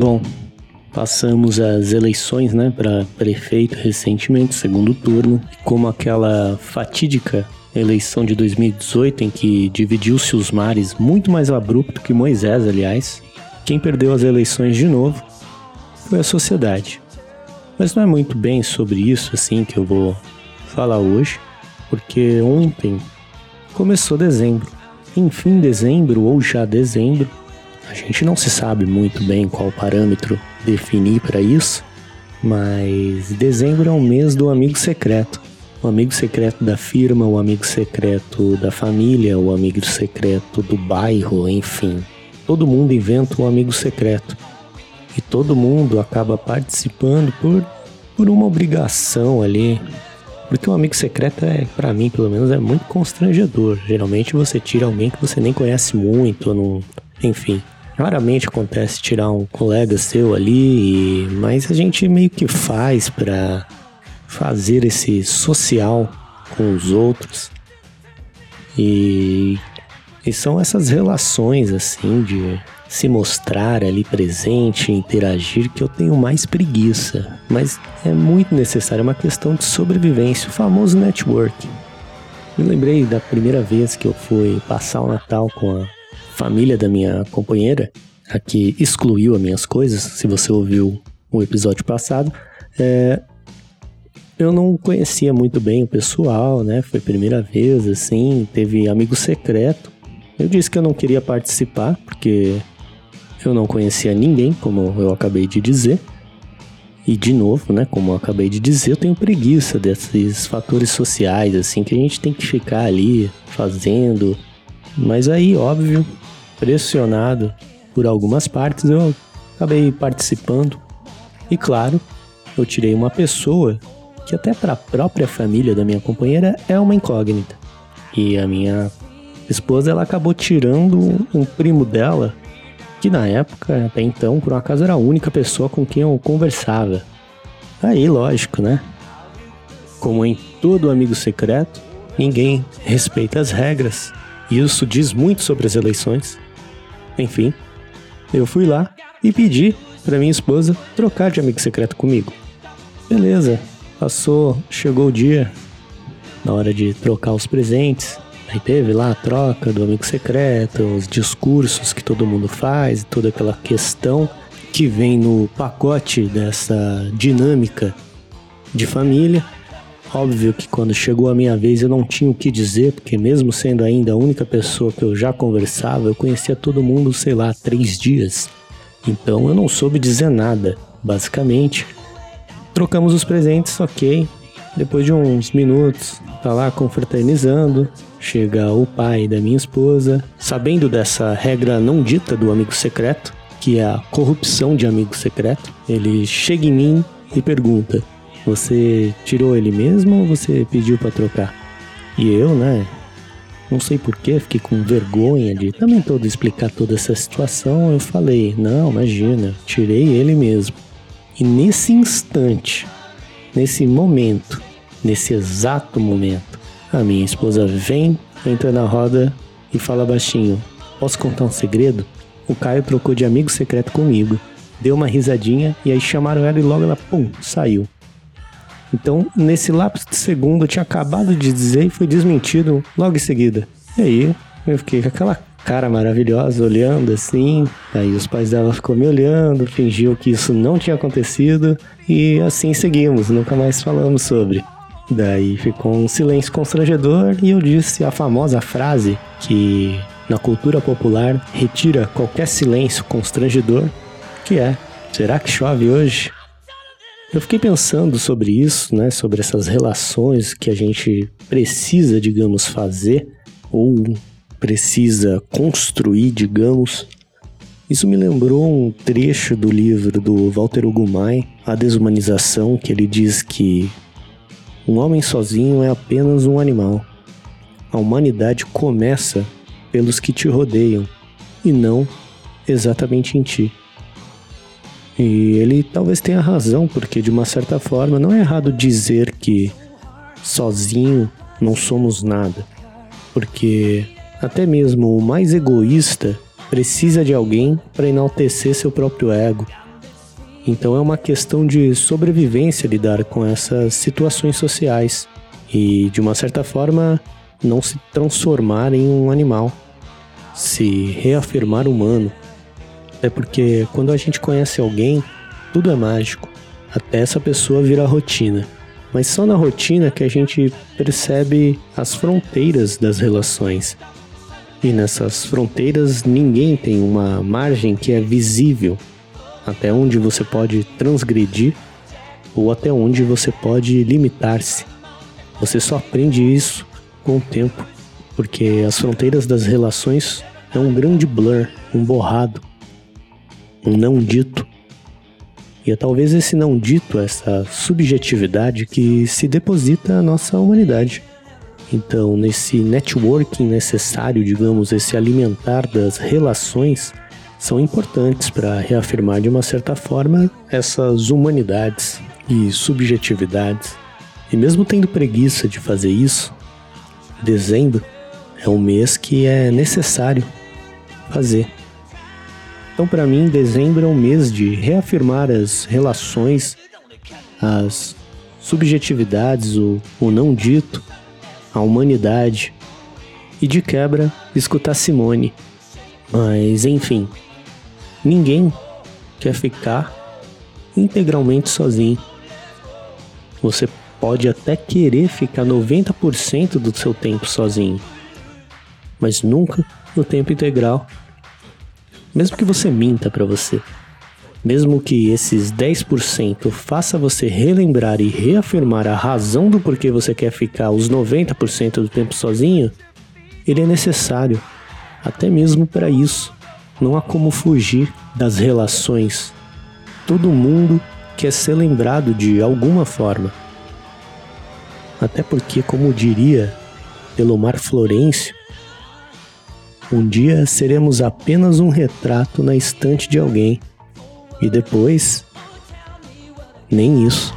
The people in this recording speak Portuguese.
Bom, passamos as eleições, né, para prefeito recentemente, segundo turno, como aquela fatídica eleição de 2018 em que dividiu-se os mares muito mais abrupto que Moisés, aliás. Quem perdeu as eleições de novo foi a sociedade. Mas não é muito bem sobre isso assim que eu vou falar hoje, porque ontem começou dezembro. Enfim, dezembro ou já dezembro, a gente não se sabe muito bem qual parâmetro definir para isso, mas dezembro é o mês do amigo secreto. O amigo secreto da firma, o amigo secreto da família, o amigo secreto do bairro, enfim. Todo mundo inventa um amigo secreto. E todo mundo acaba participando por, por uma obrigação ali. Porque um amigo secreto é, para mim, pelo menos, é muito constrangedor. Geralmente você tira alguém que você nem conhece muito, não, enfim. Raramente acontece tirar um colega seu ali, mas a gente meio que faz para fazer esse social com os outros. E, e são essas relações assim de se mostrar ali presente, interagir, que eu tenho mais preguiça. Mas é muito necessário, é uma questão de sobrevivência, o famoso network. Me lembrei da primeira vez que eu fui passar o Natal com a família da minha companheira, a que excluiu as minhas coisas, se você ouviu o episódio passado, é, eu não conhecia muito bem o pessoal, né? Foi a primeira vez, assim, teve amigo secreto. Eu disse que eu não queria participar, porque eu não conhecia ninguém, como eu acabei de dizer. E de novo, né, como eu acabei de dizer, eu tenho preguiça desses fatores sociais, assim, que a gente tem que ficar ali fazendo. Mas aí, óbvio, pressionado por algumas partes, eu acabei participando. E claro, eu tirei uma pessoa que até para a própria família da minha companheira é uma incógnita. E a minha esposa ela acabou tirando um primo dela, que na época, até então, por um acaso era a única pessoa com quem eu conversava. Aí, lógico, né? Como em todo amigo secreto, ninguém respeita as regras. E isso diz muito sobre as eleições. Enfim, eu fui lá e pedi para minha esposa trocar de amigo secreto comigo. Beleza, passou, chegou o dia, na hora de trocar os presentes. Aí teve lá a troca do amigo secreto, os discursos que todo mundo faz, toda aquela questão que vem no pacote dessa dinâmica de família. Óbvio que quando chegou a minha vez eu não tinha o que dizer, porque mesmo sendo ainda a única pessoa que eu já conversava, eu conhecia todo mundo, sei lá, três dias. Então eu não soube dizer nada, basicamente. Trocamos os presentes, ok. Depois de uns minutos, tá lá confraternizando. Chega o pai da minha esposa, sabendo dessa regra não dita do amigo secreto, que é a corrupção de amigo secreto. Ele chega em mim e pergunta: você tirou ele mesmo ou você pediu para trocar? E eu, né? Não sei porquê, fiquei com vergonha de também todo explicar toda essa situação. Eu falei: Não, imagina, tirei ele mesmo. E nesse instante, nesse momento, nesse exato momento, a minha esposa vem, entra na roda e fala baixinho: Posso contar um segredo? O Caio trocou de amigo secreto comigo. Deu uma risadinha e aí chamaram ela e logo ela, pum, saiu. Então, nesse lapso de segundo, eu tinha acabado de dizer e foi desmentido logo em seguida. E aí, eu fiquei com aquela cara maravilhosa olhando assim. Aí os pais dela ficou me olhando, fingiu que isso não tinha acontecido e assim seguimos, nunca mais falamos sobre. Daí ficou um silêncio constrangedor e eu disse a famosa frase que na cultura popular retira qualquer silêncio constrangedor, que é: será que chove hoje? Eu fiquei pensando sobre isso, né, sobre essas relações que a gente precisa, digamos, fazer ou precisa construir, digamos. Isso me lembrou um trecho do livro do Walter Ugumai, A Desumanização, que ele diz que um homem sozinho é apenas um animal. A humanidade começa pelos que te rodeiam e não exatamente em ti. E ele talvez tenha razão, porque de uma certa forma não é errado dizer que sozinho não somos nada. Porque até mesmo o mais egoísta precisa de alguém para enaltecer seu próprio ego. Então é uma questão de sobrevivência lidar com essas situações sociais e, de uma certa forma, não se transformar em um animal, se reafirmar humano. É porque quando a gente conhece alguém, tudo é mágico, até essa pessoa virar rotina. Mas só na rotina que a gente percebe as fronteiras das relações. E nessas fronteiras ninguém tem uma margem que é visível até onde você pode transgredir ou até onde você pode limitar-se. Você só aprende isso com o tempo, porque as fronteiras das relações é um grande blur, um borrado, um não dito. E é talvez esse não dito, essa subjetividade que se deposita na nossa humanidade. Então, nesse networking necessário, digamos, esse alimentar das relações, são importantes para reafirmar de uma certa forma essas humanidades e subjetividades. E mesmo tendo preguiça de fazer isso, dezembro é um mês que é necessário fazer. Então, para mim, dezembro é um mês de reafirmar as relações, as subjetividades, o, o não dito, a humanidade e de quebra escutar Simone. Mas enfim, Ninguém quer ficar integralmente sozinho. Você pode até querer ficar 90% do seu tempo sozinho, mas nunca no tempo integral. Mesmo que você minta para você, mesmo que esses 10% faça você relembrar e reafirmar a razão do porquê você quer ficar os 90% do tempo sozinho, ele é necessário, até mesmo para isso. Não há como fugir das relações. Todo mundo quer ser lembrado de alguma forma. Até porque, como diria Elomar Florencio, um dia seremos apenas um retrato na estante de alguém. E depois, nem isso.